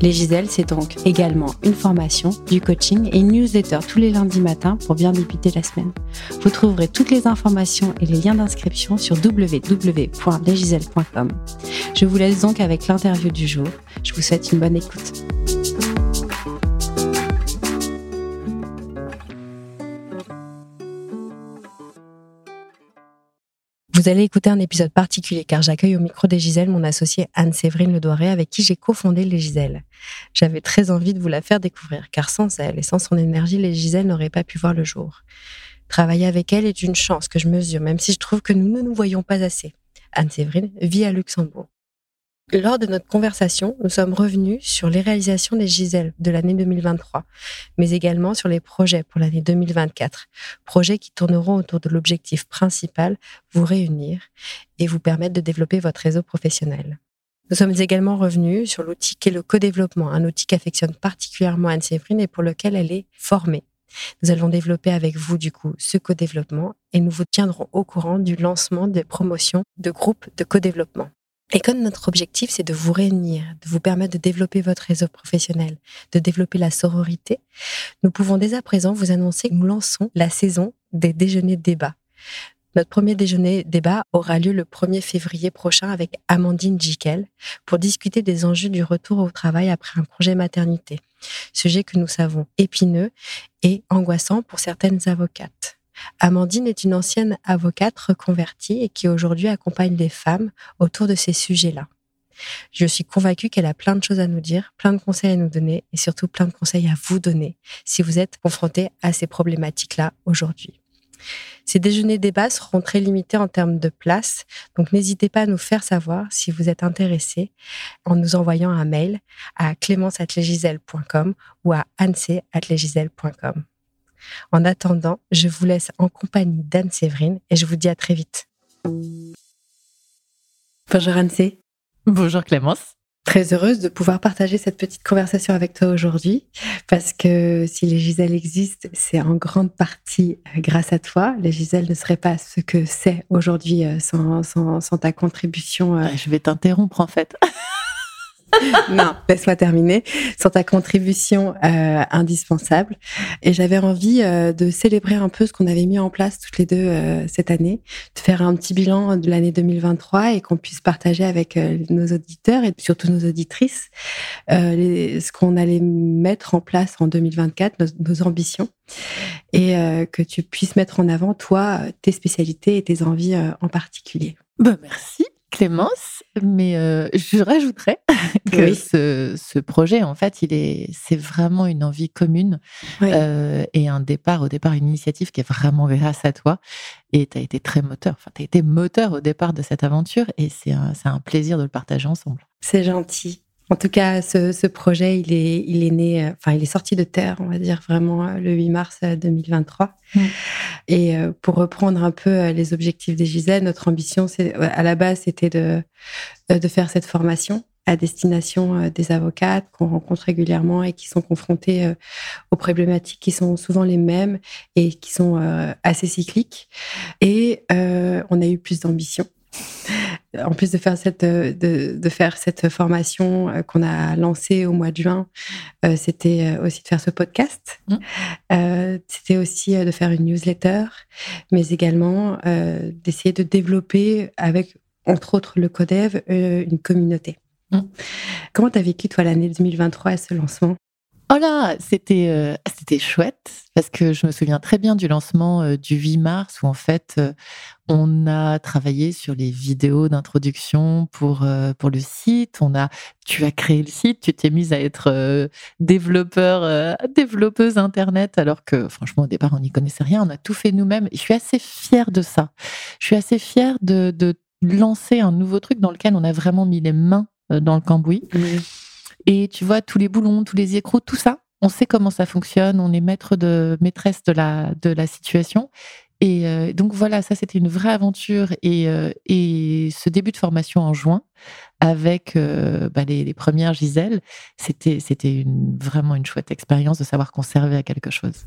Les Giselles, c'est donc également une formation, du coaching et une newsletter tous les lundis matins pour bien débuter la semaine. Vous trouverez toutes les informations et les liens d'inscription sur www.lesgiselles.com. Je vous laisse donc avec l'interview du jour. Je vous souhaite une bonne écoute. Vous allez écouter un épisode particulier car j'accueille au micro des Giselles mon associée Anne-Séverine Ledoiré avec qui j'ai cofondé les Giselles. J'avais très envie de vous la faire découvrir car sans elle et sans son énergie, les Giselles n'auraient pas pu voir le jour. Travailler avec elle est une chance que je mesure même si je trouve que nous ne nous voyons pas assez. Anne-Séverine vit à Luxembourg. Lors de notre conversation, nous sommes revenus sur les réalisations des Giselles de l'année 2023, mais également sur les projets pour l'année 2024, projets qui tourneront autour de l'objectif principal, vous réunir et vous permettre de développer votre réseau professionnel. Nous sommes également revenus sur l'outil qu'est le co-développement, un outil qu'affectionne particulièrement Anne-Séverine et pour lequel elle est formée. Nous allons développer avec vous, du coup, ce co-développement et nous vous tiendrons au courant du lancement des promotions de groupes de co-développement. Et comme notre objectif, c'est de vous réunir, de vous permettre de développer votre réseau professionnel, de développer la sororité, nous pouvons dès à présent vous annoncer que nous lançons la saison des déjeuners débats. Notre premier déjeuner débat aura lieu le 1er février prochain avec Amandine Jikel pour discuter des enjeux du retour au travail après un projet maternité. Sujet que nous savons épineux et angoissant pour certaines avocates. Amandine est une ancienne avocate reconvertie et qui aujourd'hui accompagne les femmes autour de ces sujets-là. Je suis convaincue qu'elle a plein de choses à nous dire, plein de conseils à nous donner et surtout plein de conseils à vous donner si vous êtes confrontés à ces problématiques-là aujourd'hui. Ces déjeuners débats seront très limités en termes de place, donc n'hésitez pas à nous faire savoir si vous êtes intéressé en nous envoyant un mail à clémence.legiselle.com ou à anse.legiselle.com. En attendant, je vous laisse en compagnie d'Anne-Séverine et je vous dis à très vite. Bonjour Anne-Sé. Bonjour Clémence. Très heureuse de pouvoir partager cette petite conversation avec toi aujourd'hui parce que si les Giselles existent, c'est en grande partie euh, grâce à toi. Les Giselles ne seraient pas ce que c'est aujourd'hui euh, sans, sans, ta contribution. Euh. Je vais t'interrompre en fait. non, laisse-moi terminer. Sur ta contribution euh, indispensable. Et j'avais envie euh, de célébrer un peu ce qu'on avait mis en place toutes les deux euh, cette année, de faire un petit bilan de l'année 2023 et qu'on puisse partager avec nos auditeurs et surtout nos auditrices ce qu'on allait mettre en place en 2024, nos, ambitions, et que tu puisses mettre en avant, toi, tes spécialités et tes envies en particulier. Ben, merci. Clémence, mais euh, je rajouterais que ce, projet, en fait, il est, c'est vraiment une envie commune euh, et un départ, au départ, une initiative qui est vraiment grâce à toi. Et tu as été très moteur, enfin, tu as été moteur au départ de cette aventure et c'est un plaisir de le partager ensemble. C'est gentil. En tout cas, ce, projet, il est, il est né, euh, enfin, il est sorti de terre, on va dire vraiment euh, le 8 mars 2023. Euh, mmh. Et pour reprendre un peu les objectifs des Gisèle, notre ambition, c'est, à la base, c'était de, de faire cette formation à destination des avocates qu'on rencontre régulièrement et qui sont confrontés aux problématiques qui sont souvent les mêmes et qui sont assez cycliques. Et on a eu plus d'ambition en plus de faire cette, euh, de, faire cette formation euh, qu'on a lancée au mois de juin, euh, c'était aussi de faire ce podcast. Mmh. c'était aussi de faire une newsletter, mais également d'essayer de développer avec, entre autres, le Codev, une communauté. Mmh. Comment tu as vécu, toi, l'année 2023 et ce lancement? Oh là, c'était c'était chouette parce que je me souviens très bien du lancement du 8 mars où en fait on a travaillé sur les vidéos d'introduction pour pour le site. On a tu as créé le site, tu t'es mise à être développeur développeuse internet alors que franchement au départ on n'y connaissait rien. On a tout fait nous-mêmes. Je suis assez fière de ça. Je suis assez fière de, de lancer un nouveau truc dans lequel on a vraiment mis les mains dans le cambouis. Et tu vois, tous les boulons, tous les écrous, tout ça, on sait comment ça fonctionne, on est maître de maîtresse de la, de la situation. Et euh, donc voilà, ça c'était une vraie aventure. Et, euh, et ce début de formation en juin, avec euh, bah, les, premières Gisèle, c'était c'était vraiment une chouette expérience de savoir qu'on servait à quelque chose.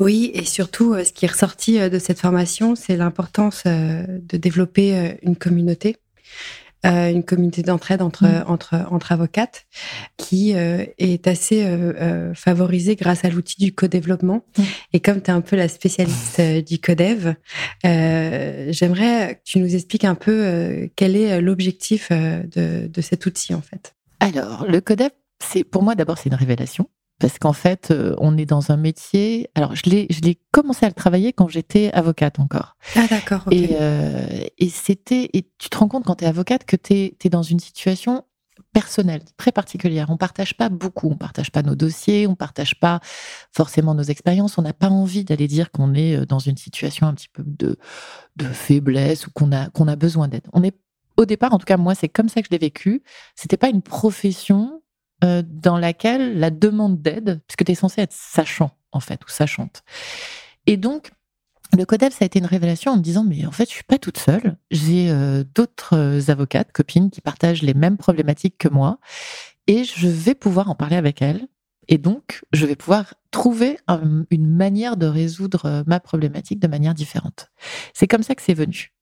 Oui, et surtout, ce qui est ressorti de cette formation, c'est l'importance de développer une communauté euh, une communauté d'entraide entre, mm. entre, entre avocates qui euh, est assez euh, favorisée grâce à l'outil du co-développement. Mm. Et comme tu es un peu la spécialiste du codev, j'aimerais que tu nous expliques un peu quel est l'objectif de, de cet outil en fait. Alors, le codev, c'est pour moi d'abord c'est une révélation parce qu'en fait, euh, on est dans un métier. Alors, je l'ai, commencé à le travailler quand j'étais avocate encore. Ah, d'accord. Et, euh, et c'était. Et tu te rends compte quand tu es avocate que tu es, dans une situation personnelle, très particulière. On partage pas beaucoup, on partage pas nos dossiers, on partage pas forcément nos expériences. On n'a pas envie d'aller dire qu'on est euh, dans une situation un petit peu de, de faiblesse ou qu'on a, qu'on a besoin d'aide. On est au départ, en tout cas moi, c'est comme ça que je l'ai vécu. C'était pas une profession euh, dans laquelle la demande d'aide, puisque tu es censé être sachant, en fait, ou sachante. Et donc, le CODEV, ça a été une révélation en me disant, mais en fait, je suis pas toute seule. J'ai euh, d'autres euh, avocates, copines, qui partagent les mêmes problématiques que moi, et je vais pouvoir en parler avec elles. Et donc, je vais pouvoir trouver une manière de résoudre ma problématique de manière différente. C'est comme ça que c'est venu.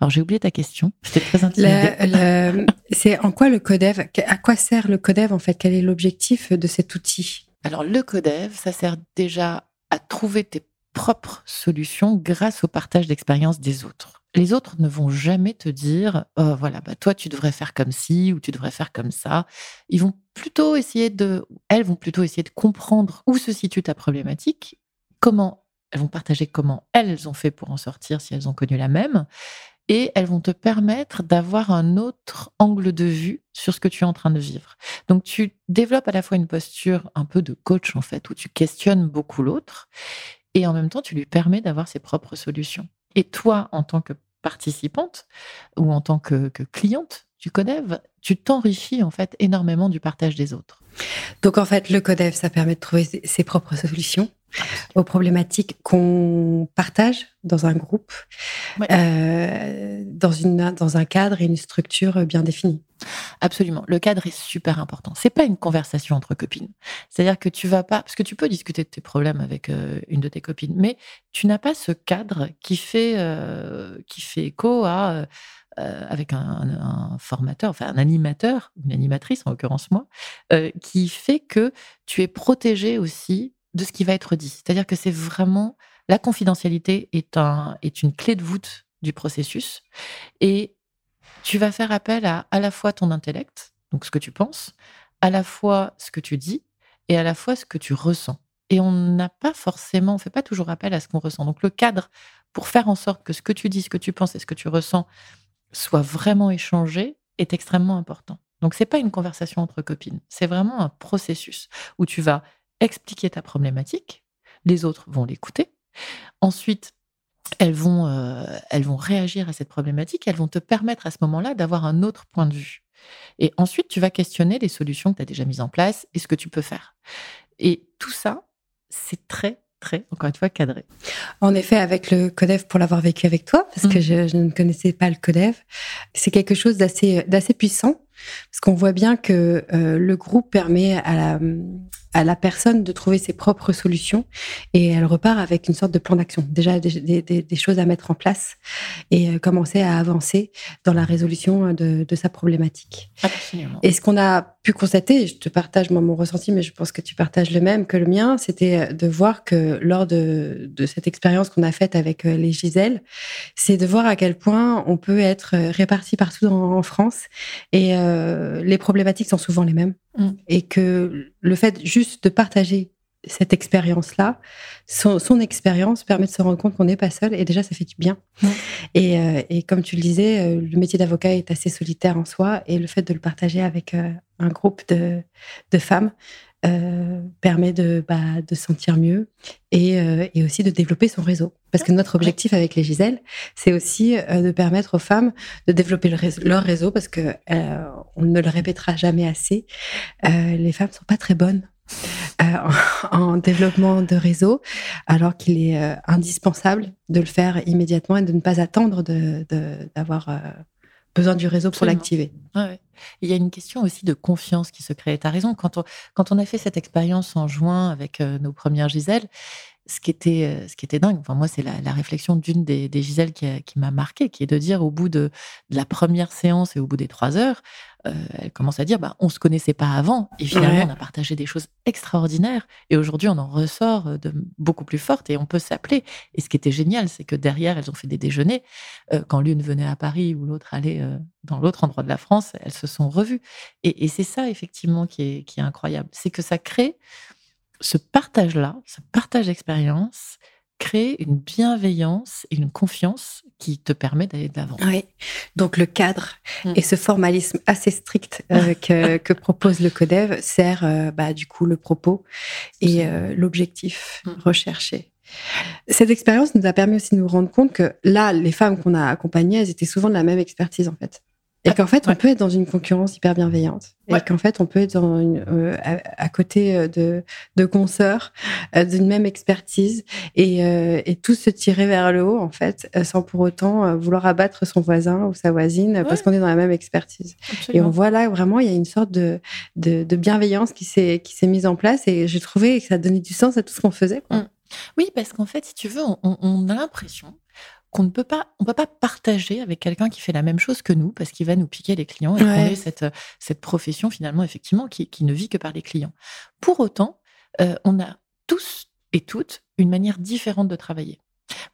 Alors j'ai oublié ta question. J'étais très intimidée. c'est en quoi le codev À quoi sert le codev en fait? Quel est l'objectif de cet outil? Alors le codev, ça sert déjà à trouver tes propres solutions grâce au partage d'expériences des autres. Les autres ne vont jamais te dire oh, voilà bah toi tu devrais faire comme ci ou tu devrais faire comme ça. Ils vont plutôt essayer de elles vont plutôt essayer de comprendre où se situe ta problématique, comment elles vont partager comment elles ont fait pour en sortir si elles ont connu la même. Et elles vont te permettre d'avoir un autre angle de vue sur ce que tu es en train de vivre. Donc tu développes à la fois une posture un peu de coach en fait, où tu questionnes beaucoup l'autre, et en même temps tu lui permets d'avoir ses propres solutions. Et toi, en tant que participante ou en tant que, cliente du CODEV, tu t'enrichis en fait énormément du partage des autres. Donc en fait, le CODEV, ça permet de trouver ses propres solutions aux problématiques qu'on partage dans un groupe, euh, dans, une, dans un cadre et une structure bien définie. Absolument. Le cadre est super important. C'est pas une conversation entre copines. C'est-à-dire que tu vas pas, parce que tu peux discuter de tes problèmes avec euh, une de tes copines, mais tu n'as pas ce cadre qui fait, euh, qui fait écho à avec un, formateur, enfin un animateur, une animatrice en l'occurrence moi, euh, qui fait que tu es protégé aussi de ce qui va être dit. C'est-à-dire que c'est vraiment la confidentialité est un est une clé de voûte du processus et tu vas faire appel à à la fois ton intellect, donc ce que tu penses, à la fois ce que tu dis et à la fois ce que tu ressens. Et on n'a pas forcément, on fait pas toujours appel à ce qu'on ressent. Donc le cadre pour faire en sorte que ce que tu dis, ce que tu penses et ce que tu ressens soit vraiment échangé est extrêmement important. Donc c'est pas une conversation entre copines, c'est vraiment un processus où tu vas expliquer ta problématique, les autres vont l'écouter, ensuite elles vont, euh, elles vont réagir à cette problématique, elles vont te permettre à ce moment-là d'avoir un autre point de vue. Et ensuite, tu vas questionner les solutions que tu as déjà mises en place et ce que tu peux faire. Et tout ça, c'est très, très, encore une fois, cadré. En effet, avec le CODEV, pour l'avoir vécu avec toi, parce que mmh. je, ne connaissais pas le CODEV, c'est quelque chose d'assez puissant, parce qu'on voit bien que euh, le groupe permet à la, à la personne de trouver ses propres solutions et elle repart avec une sorte de plan d'action, déjà des, des, des, choses à mettre en place et euh, commencer à avancer dans la résolution de, de sa problématique. Absolument. Et ce qu'on a pu constater, je te partage moi mon ressenti, mais je pense que tu partages le même que le mien, c'était de voir que lors de, de cette expérience qu'on a faite avec euh, les Giselles, c'est de voir à quel point on peut être réparti partout en, France et euh, les problématiques sont souvent les mêmes. Mm. Et que le fait juste de partager cette expérience-là, son, expérience permet de se rendre compte qu'on n'est pas seul et déjà ça fait du bien. Mm. Euh, et, comme tu le disais, euh, le métier d'avocat est assez solitaire en soi et le fait de le partager avec euh, un groupe de, femmes permet de, bah, de se sentir mieux et, et, aussi de développer son réseau. Parce que notre objectif avec les Giselles, c'est aussi de permettre aux femmes de développer leur réseau parce que on ne le répétera jamais assez. les femmes sont pas très bonnes en, développement de réseau, alors qu'il est indispensable de le faire immédiatement et de ne pas attendre d'avoir de, besoin du réseau pour l'activer. Il y a une question aussi de confiance qui se crée. Tu as raison, quand on, quand a fait cette expérience en juin avec nos premières Giselles, ce qui était, euh, ce qui était dingue, enfin, moi, c'est la, réflexion d'une des, des Giselles qui, m'a marqué, qui est de dire au bout de, la première séance et au bout des trois heures, euh, elle commence à dire bah, on se connaissait pas avant et finalement on a partagé des choses extraordinaires et aujourd'hui on en ressort euh, de beaucoup plus forte et on peut s'appeler. Et ce qui était génial, c'est que derrière elles ont fait des déjeuners. quand l'une venait à Paris ou l'autre allait dans l'autre endroit de la France, elles se sont revues. Et, c'est ça effectivement qui est, qui est incroyable, c'est que ça crée ce partage-là, ce partage d'expérience, crée une bienveillance et une confiance qui te permet d'aller de l'avant. Oui, donc le cadre mmh. et ce formalisme assez strict euh, que, propose le CODEV sert euh, bah, du coup le propos et euh, l'objectif mmh. recherché. Cette expérience nous a permis aussi de nous rendre compte que là, les femmes qu'on a accompagnées, elles étaient souvent de la même expertise en fait. Et qu'en fait, on peut être dans une concurrence hyper bienveillante. Et qu'en fait, on peut être dans une, euh, à, côté euh, de, de consoeurs euh, d'une même expertise et, et tous se tirer vers le haut, en fait, sans pour autant vouloir abattre son voisin ou sa voisine parce qu'on est dans la même expertise. Et on voit là, vraiment, il y a une sorte de, de, de bienveillance qui s'est mise en place et j'ai trouvé que ça donnait du sens à tout ce qu'on faisait. Quoi. Mmh. Oui, parce qu'en fait, si tu veux, on, on a l'impression qu'on ne peut pas, on peut pas partager avec quelqu'un qui fait la même chose que nous parce qu'il va nous piquer les clients et qu'on est cette, cette profession finalement effectivement qui, qui, ne vit que par les clients. Pour autant, euh, on a tous et toutes une manière différente de travailler.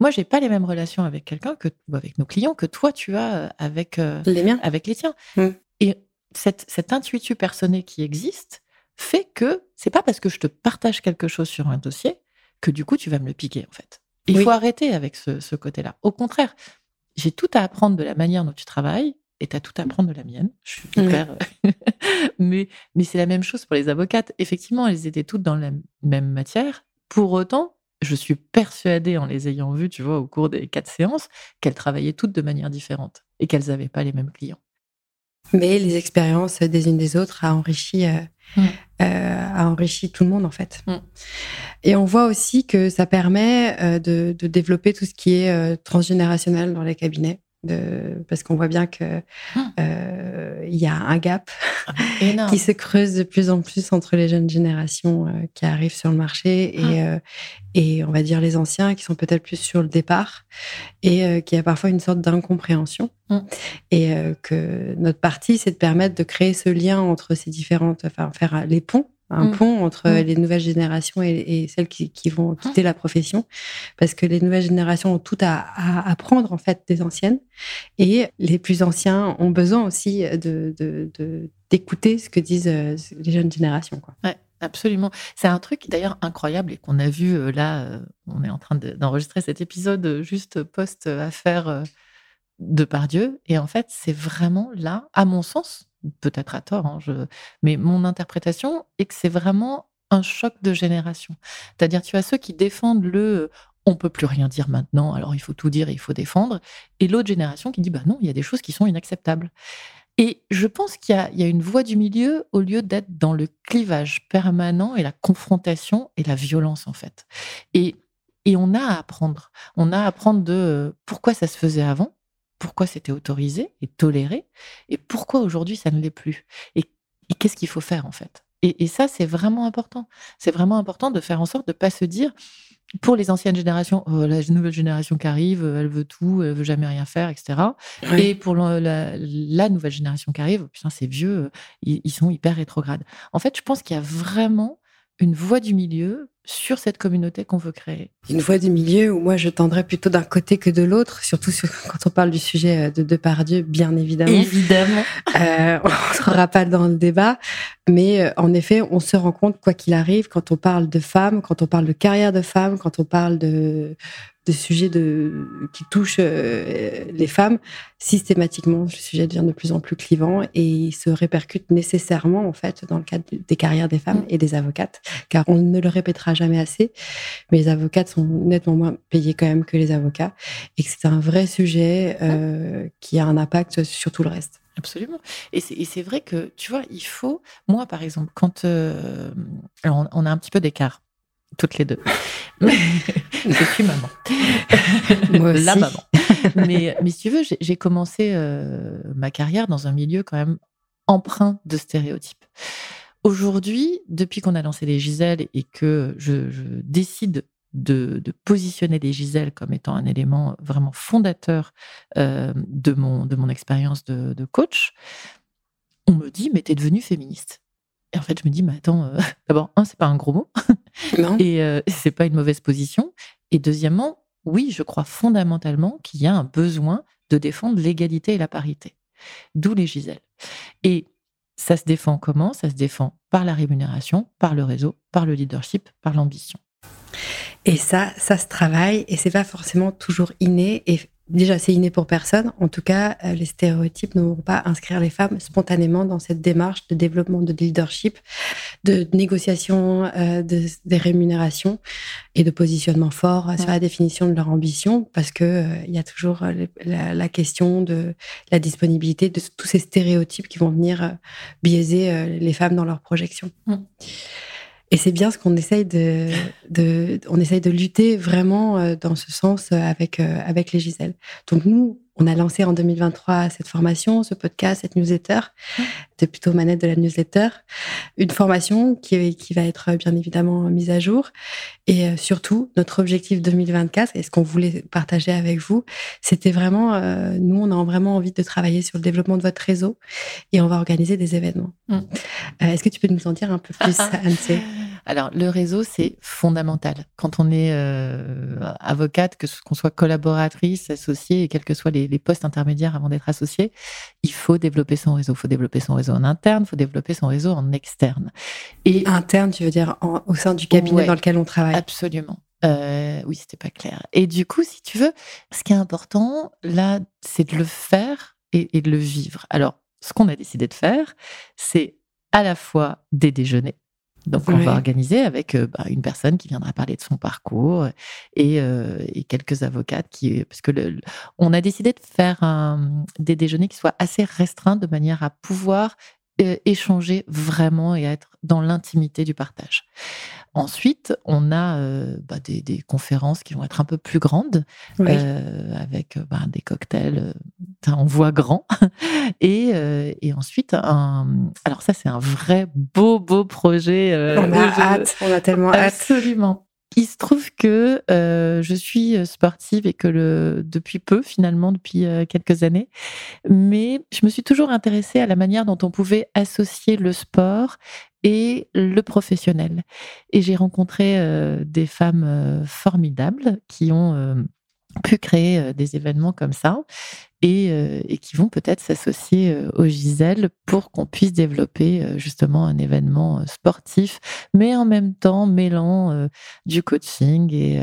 Moi, j'ai pas les mêmes relations avec quelqu'un que ou avec nos clients que toi tu as euh, avec euh, les miens, avec les tiens. Mmh. Et cette, cette intuitu personnée qui existe fait que c'est pas parce que je te partage quelque chose sur un dossier que du coup tu vas me le piquer en fait. Il faut arrêter avec ce, côté-là. Au contraire, j'ai tout à apprendre de la manière dont tu travailles et tu as tout à apprendre de la mienne. Je suis hyper. mais mais c'est la même chose pour les avocates. Effectivement, elles étaient toutes dans la même matière. Pour autant, je suis persuadée, en les ayant vues, tu vois, au cours des quatre séances, qu'elles travaillaient toutes de manière différente et qu'elles n'avaient pas les mêmes clients. Mais les expériences des unes des autres a enrichi, euh, mm. Euh, a enrichi tout le monde en fait. Mm. Et on voit aussi que ça permet euh, de, de, développer tout ce qui est transgénérationnel dans les cabinets parce qu'on voit bien que hum. euh, il y a un gap ah, qui se creuse de plus en plus entre les jeunes générations euh, qui arrivent sur le marché et, hum. euh, et on va dire les anciens qui sont peut-être plus sur le départ et qui a parfois une sorte d'incompréhension. Hum. Et que notre partie, c'est de permettre de créer ce lien entre ces différentes, enfin faire les ponts un mmh. pont entre mmh. les nouvelles générations et, celles qui, vont mmh. quitter la profession, parce que les nouvelles générations ont tout à, apprendre en fait des anciennes, et les plus anciens ont besoin aussi de, d'écouter ce que disent euh, les jeunes générations. Quoi. Ouais. Absolument. C'est un truc d'ailleurs incroyable et qu'on a vu euh, là, euh, on est en train d'enregistrer cet épisode juste post-affaire de Pardieu. Et en fait, c'est vraiment là, à mon sens, peut-être à tort, hein, mais mon interprétation est que c'est vraiment un choc de génération. C'est-à-dire, tu as ceux qui défendent le on peut plus rien dire maintenant, alors il faut tout dire et il faut défendre, et l'autre génération qui dit bah non, il y a des choses qui sont inacceptables. Et je pense qu'il y, a une voie du milieu au lieu d'être dans le clivage permanent et la confrontation et la violence en fait. Et, et on a à apprendre. On a à apprendre de pourquoi ça se faisait avant, pourquoi c'était autorisé et toléré et pourquoi aujourd'hui ça ne l'est plus et, qu'est-ce qu'il faut faire en fait? Et, ça, c'est vraiment important. C'est vraiment important de faire en sorte de ne pas se dire, pour les anciennes générations, oh, la nouvelle génération qui arrive, elle veut tout, elle veut jamais rien faire, etc. Et pour la, nouvelle génération qui arrive, putain, c'est vieux, ils, ils, sont hyper rétrogrades. En fait, je pense qu'il y a vraiment une voie du milieu sur cette communauté qu'on veut créer Une voie du milieu où moi je tendrais plutôt d'un côté que de l'autre, surtout quand on parle du sujet euh, de Depardieu, bien évidemment. Évidemment. Euh, on ne sera pas dans le débat, mais euh, en effet, on se rend compte, quoi qu'il arrive, quand on parle de femmes, quand on parle de carrière de femmes, quand on parle de de sujets qui touchent euh, les femmes, systématiquement, le sujet devient de plus en plus clivant et il se répercute nécessairement, en fait, dans le cadre des carrières des femmes et des avocates, car on ne le répétera jamais assez, mais les avocates sont nettement moins payées quand même que les avocats et que c'est un vrai sujet euh, qui a un impact sur tout le reste. Absolument. Et c'est vrai que, tu vois, il faut, moi par exemple, quand... Euh, on, a un petit peu d'écart, toutes les deux. je suis maman. Moi aussi. La maman. Mais, mais si tu veux, j'ai commencé euh, ma carrière dans un milieu quand même empreint de stéréotypes. Aujourd'hui, depuis qu'on a lancé les Giselles et que je, décide de, positionner les Giselles comme étant un élément vraiment fondateur euh, de mon, de mon expérience de, coach, on me dit, mais t'es devenue féministe. Et en fait, je me dis, mais attends, euh, d'abord, un, c'est pas un gros mot. Non. et euh, c'est pas une mauvaise position. Et deuxièmement, oui, je crois fondamentalement qu'il y a un besoin de défendre l'égalité et la parité. D'où les Giselles. Et ça se défend comment? Ça se défend par la rémunération, par le réseau, par le leadership, par l'ambition. Et ça, ça se travaille et c'est pas forcément toujours inné. Et déjà, c'est inné pour personne. En tout cas, euh, les stéréotypes ne vont pas inscrire les femmes spontanément dans cette démarche de développement de leadership, de négociation euh, de, des rémunérations et de positionnement fort sur la définition de leur ambition, parce que euh, il y a toujours la, question de la disponibilité de tous ces stéréotypes qui vont venir biaiser les femmes dans leur projection. Mm. Et c'est bien ce qu'on essaye de, de, on essaye de lutter vraiment euh, dans ce sens euh, avec, euh, avec les Giselles. Donc nous, on a lancé en 2023 cette formation, ce podcast, cette newsletter. C'est plutôt manette de la newsletter. Une formation qui, qui va être bien évidemment mise à jour. Et euh, surtout, notre objectif 2024, et ce qu'on voulait partager avec vous, c'était vraiment, euh, nous, on a vraiment envie de travailler sur le développement de votre réseau et on va organiser des événements. Mm. Euh, est-ce que tu peux nous en dire un peu plus, Anne alors, le réseau, c'est fondamental. Quand on est avocate, que qu'on soit collaboratrice, associée, et quels que soient les, postes intermédiaires avant d'être associé, il faut développer son réseau. Il faut développer son réseau en interne, il faut développer son réseau en externe. Et interne, tu veux dire au sein du cabinet dans lequel on travaille Absolument. Euh, oui, c'était pas clair. Et du coup, si tu veux, ce qui est important là, c'est de le faire et, de le vivre. Alors, ce qu'on a décidé de faire, c'est à la fois des déjeuners. Donc, on va organiser avec euh, bah, une personne qui viendra parler de son parcours et, euh, quelques avocates qui, parce que le, on a décidé de faire des déjeuners qui soient assez restreints de manière à pouvoir échanger vraiment et être dans l'intimité du partage. Ensuite, on a euh, bah, des, conférences qui vont être un peu plus grandes, euh, avec bah, des cocktails en voix grand. et, et, ensuite, un... alors ça, c'est un vrai beau, beau projet. on a hâte, on a tellement hâte. Absolument. Il se trouve que euh, je suis euh, sportive et que le, depuis peu, finalement, depuis euh, quelques années, mais je me suis toujours intéressée à la manière dont on pouvait associer le sport et le professionnel. Et j'ai rencontré des femmes formidables qui ont pu créer des événements comme ça euh, et, qui vont peut-être s'associer euh, au Gisèle pour qu'on puisse développer euh, justement un événement sportif, mais en même temps mêlant du coaching et,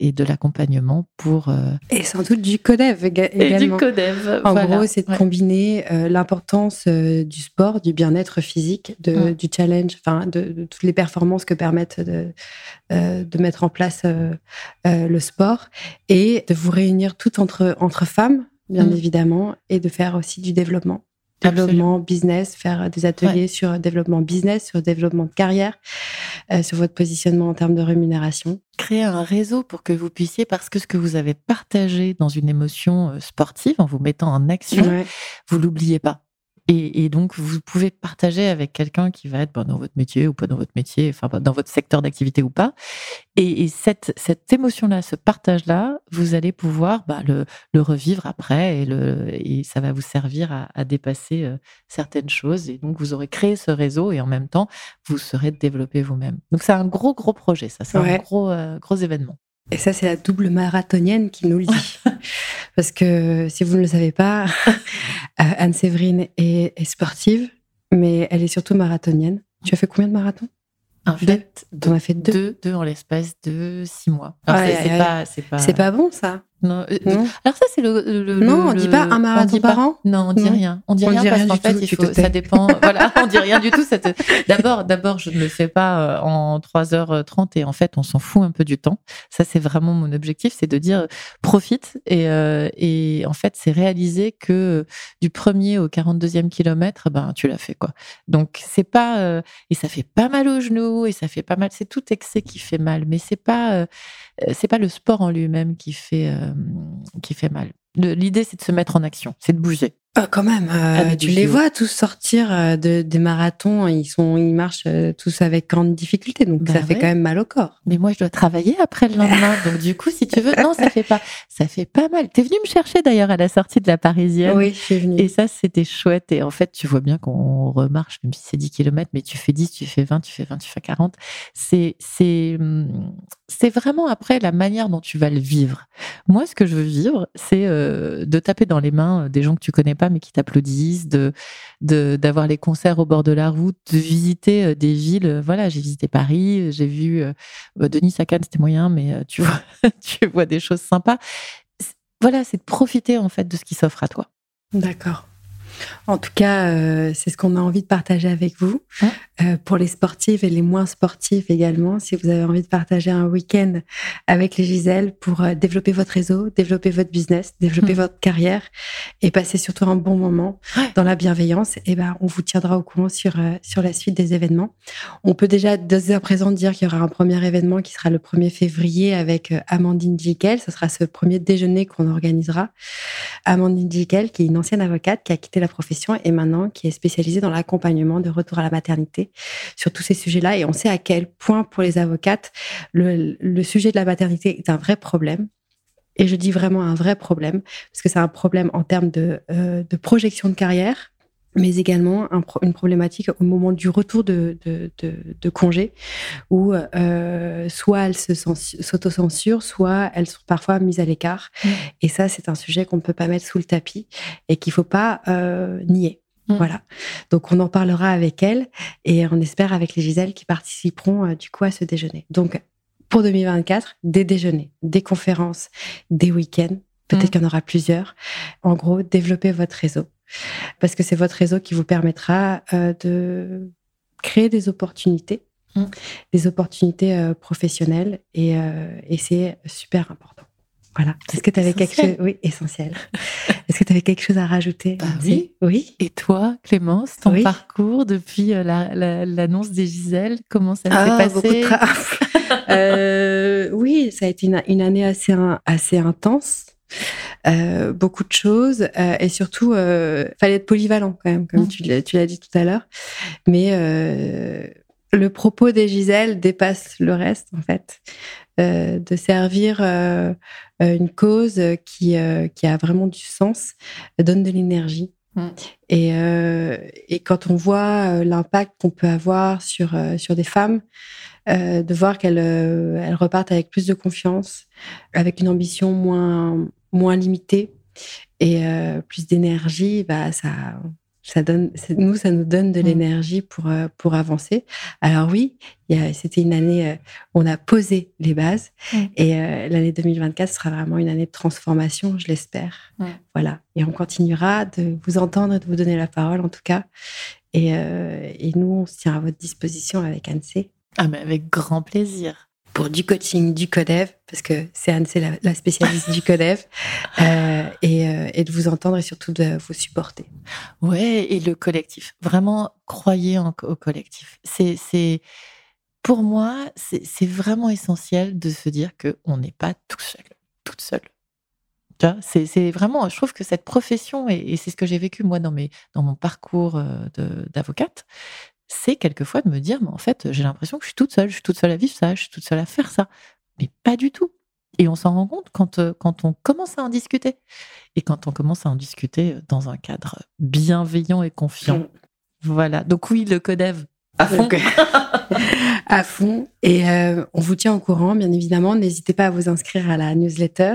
et de l'accompagnement pour... Et sans doute du codev également. Et du codev, En gros, c'est de combiner l'importance du sport, du bien-être physique, de, mmh. du challenge, enfin de, toutes les performances que permettent de, de mettre en place le sport et de vous réunir toutes entre, entre femmes bien mm. évidemment, et de faire aussi du développement. Développement business, faire des ateliers sur développement business, sur développement de carrière, euh, sur votre positionnement en termes de rémunération. Créer un réseau pour que vous puissiez, parce que ce que vous avez partagé dans une émotion euh, sportive, en vous mettant en action, vous l'oubliez pas. Et, donc, vous pouvez partager avec quelqu'un qui va être dans votre métier ou pas dans votre métier, enfin dans votre secteur d'activité ou pas. Et, cette, cette émotion-là, ce partage-là, vous allez pouvoir bah, le, le, revivre après et, le, et ça va vous servir à, dépasser euh, certaines choses. Et donc, vous aurez créé ce réseau et en même temps, vous serez développé vous-même. Donc, c'est un gros, gros projet, ça. C'est un gros, euh, gros événement. Et ça, c'est la double marathonienne qui nous le dit. Parce que si vous ne le savez pas, euh, Anne-Séverine est, sportive, mais elle est surtout marathonienne. Tu as fait combien de marathons? En fait, on a fait deux. deux. en l'espace de six mois. c'est pas, pas... pas, bon, ça. Non. Alors ça c'est le, Non, on dit pas un marathon par an. Non, on dit rien. On dit rien parce qu'en fait, il faut, ça dépend. voilà, on dit rien du tout. D'abord, d'abord, je ne le fais pas en 3h30 et en fait, on s'en fout un peu du temps. Ça, c'est vraiment mon objectif, c'est de dire profite et, et en fait, c'est réaliser que du premier au 42e kilomètre, ben tu l'as fait quoi. Donc c'est pas et ça fait pas mal aux genoux et ça fait pas mal. C'est tout excès qui fait mal, mais c'est pas c'est pas le sport en lui-même qui fait qui fait mal. L'idée, c'est de se mettre en action, c'est de bouger. Ah, quand même, euh, ah, tu les vois tous sortir euh, de, des marathons, ils sont, ils marchent euh, tous avec grande difficulté, donc bah ça fait quand même mal au corps. Mais moi, je dois travailler après le lendemain, donc du coup, si tu veux, non, ça fait pas, ça fait pas mal. T'es venu me chercher d'ailleurs à la sortie de la Parisienne. Oui, je suis venue. Et ça, c'était chouette. Et en fait, tu vois bien qu'on remarche, même si c'est 10 km, mais tu fais 10, tu fais 20, tu fais 20, tu fais 40. C'est, c'est, hum, c'est vraiment après la manière dont tu vas le vivre. Moi, ce que je veux vivre, c'est de taper dans les mains des gens que tu connais mais qui t'applaudissent, de d'avoir les concerts au bord de la route, de visiter euh, des villes. Euh, voilà, j'ai visité Paris, j'ai vu euh, Denis à c'était moyen, mais tu vois, tu vois des choses sympas. Voilà, c'est de profiter en fait de ce qui s'offre à toi. D'accord. En tout cas, euh, c'est ce qu'on a envie de partager avec vous. Euh, pour les sportifs et les moins sportifs également, si vous avez envie de partager un week-end avec les Giselles pour euh, développer votre réseau, développer votre business, développer mmh. votre carrière et passer surtout un bon moment dans la bienveillance, et eh ben, on vous tiendra au courant sur, sur la suite des événements. On peut déjà dès à présent dire qu'il y aura un premier événement qui sera le 1er février avec Amandine Jikel. Ce sera ce premier déjeuner qu'on organisera. Amandine Jikel, qui est une ancienne avocate qui a quitté la profession et maintenant qui est spécialisée dans l'accompagnement de retour à la maternité sur tous ces sujets-là. Et on sait à quel point pour les avocates, le, sujet de la maternité est un vrai problème. Et je dis vraiment un vrai problème, parce que c'est un problème en termes de, euh, projection de carrière, mais également une problématique au moment du retour de, de, de, congé, où euh, soit elles s'autocensurent, soit elles sont parfois mises à l'écart. Mmh. Et ça, c'est un sujet qu'on ne peut pas mettre sous le tapis et qu'il ne faut pas euh, nier. Mmh. Voilà. Donc, on en parlera avec elles et on espère avec les Giselles qui participeront euh, du coup à ce déjeuner. Donc, pour 2024, des déjeuners, des conférences, des week-ends, peut-être mmh. qu'il y en aura plusieurs. En gros, développer votre réseau parce que c'est votre réseau qui vous permettra euh, de créer des opportunités, mm. des opportunités euh, professionnelles, euh, et, c'est super important. Voilà. Est-ce que tu avais quelque chose? Oui, essentiel. Est-ce que tu avais quelque chose à rajouter? Bah oui. oui. Et toi, Clémence, ton parcours depuis l'annonce des Giselles, comment ça s'est ah, passé? Oui, ça a été une, une année assez, assez intense. Euh, beaucoup de choses euh, et surtout euh, fallait être polyvalent quand même comme mmh. tu l'as dit tout à l'heure mais le propos des Giselles dépasse le reste en fait de servir une cause qui qui a vraiment du sens donne de l'énergie mmh. et, et quand on voit l'impact qu'on peut avoir sur sur des femmes de voir qu'elles elles repartent avec plus de confiance, avec une ambition moins moins limité et euh, plus d'énergie, bah, ça, ça donne, nous, ça nous donne de mmh. l'énergie pour, euh, pour avancer. Alors oui, c'était une année, où on a posé les bases et euh, l'année 2024 sera vraiment une année de transformation, je l'espère. Voilà. Et on continuera de vous entendre et de vous donner la parole, en tout cas. Et, et nous, on se tient à votre disposition avec Anne Ah, mais avec grand plaisir pour du coaching, du codev, parce que c'est Anne, c'est la, spécialiste du codev, euh, et, euh, et, de vous entendre et surtout de vous supporter. Ouais, et le collectif. Vraiment, croyez en, au collectif. C'est, c'est, pour moi, c'est vraiment essentiel de se dire qu'on n'est pas tout seul, toute seule. C'est, c'est vraiment, je trouve que cette profession, et, et c'est ce que j'ai vécu moi dans, mes, dans mon parcours euh, d'avocate, c'est quelquefois de me dire, mais en fait, j'ai l'impression que je suis toute seule, je suis toute seule à vivre ça, je suis toute seule à faire ça. Mais pas du tout. Et on s'en rend compte quand, euh, quand on commence à en discuter. Et quand on commence à en discuter euh, dans un cadre bienveillant et confiant. Mmh. Voilà. Donc oui, le codev, à fond. à fond. Et euh, on vous tient au courant, bien évidemment. N'hésitez pas à vous inscrire à la newsletter.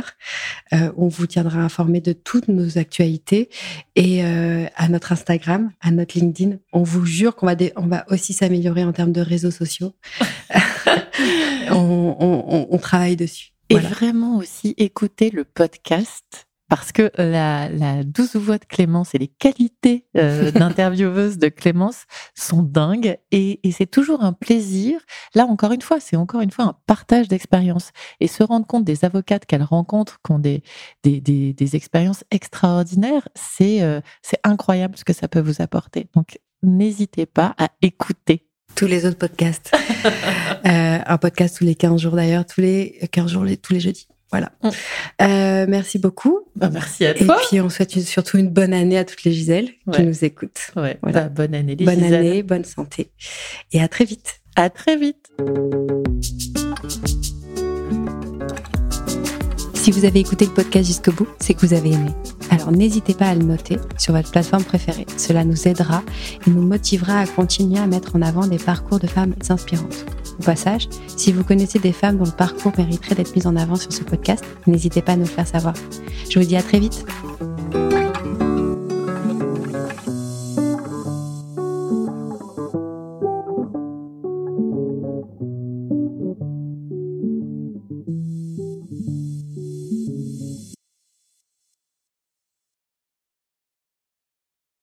Euh, on vous tiendra informé de toutes nos actualités et euh, à notre Instagram, à notre LinkedIn. On vous jure qu'on va, on va aussi s'améliorer en termes de réseaux sociaux. on, on, on, travaille dessus. Et vraiment aussi écouter le podcast parce que la, la, douce voix de Clémence et les qualités euh, d'intervieweuse de Clémence sont dingues et, et c'est toujours un plaisir. Là, encore une fois, c'est encore une fois un partage d'expériences et se rendre compte des avocates qu'elle rencontre qui ont des, des, des, des expériences extraordinaires, c'est euh, incroyable ce que ça peut vous apporter. Donc, n'hésitez pas à écouter tous les autres podcasts. euh, un podcast tous les 15 jours d'ailleurs, tous les 15 jours, les, tous les jeudis. Voilà. Mm. Euh, merci beaucoup. Bah, merci à toi. Et puis on souhaite surtout une bonne année à toutes les Gisèles qui nous écoutent. Ouais. Bah, bonne année les Bonne année, bonne santé. Et à très vite. À très vite. Si vous avez écouté le podcast jusqu'au bout, c'est que vous avez aimé. Alors n'hésitez pas à le noter sur votre plateforme préférée. Cela nous aidera et nous motivera à continuer à mettre en avant des parcours de femmes inspirantes. Au passage, si vous connaissez des femmes dont le parcours mériterait d'être mis en avant sur ce podcast, n'hésitez pas à nous le faire savoir. Je vous dis à très vite.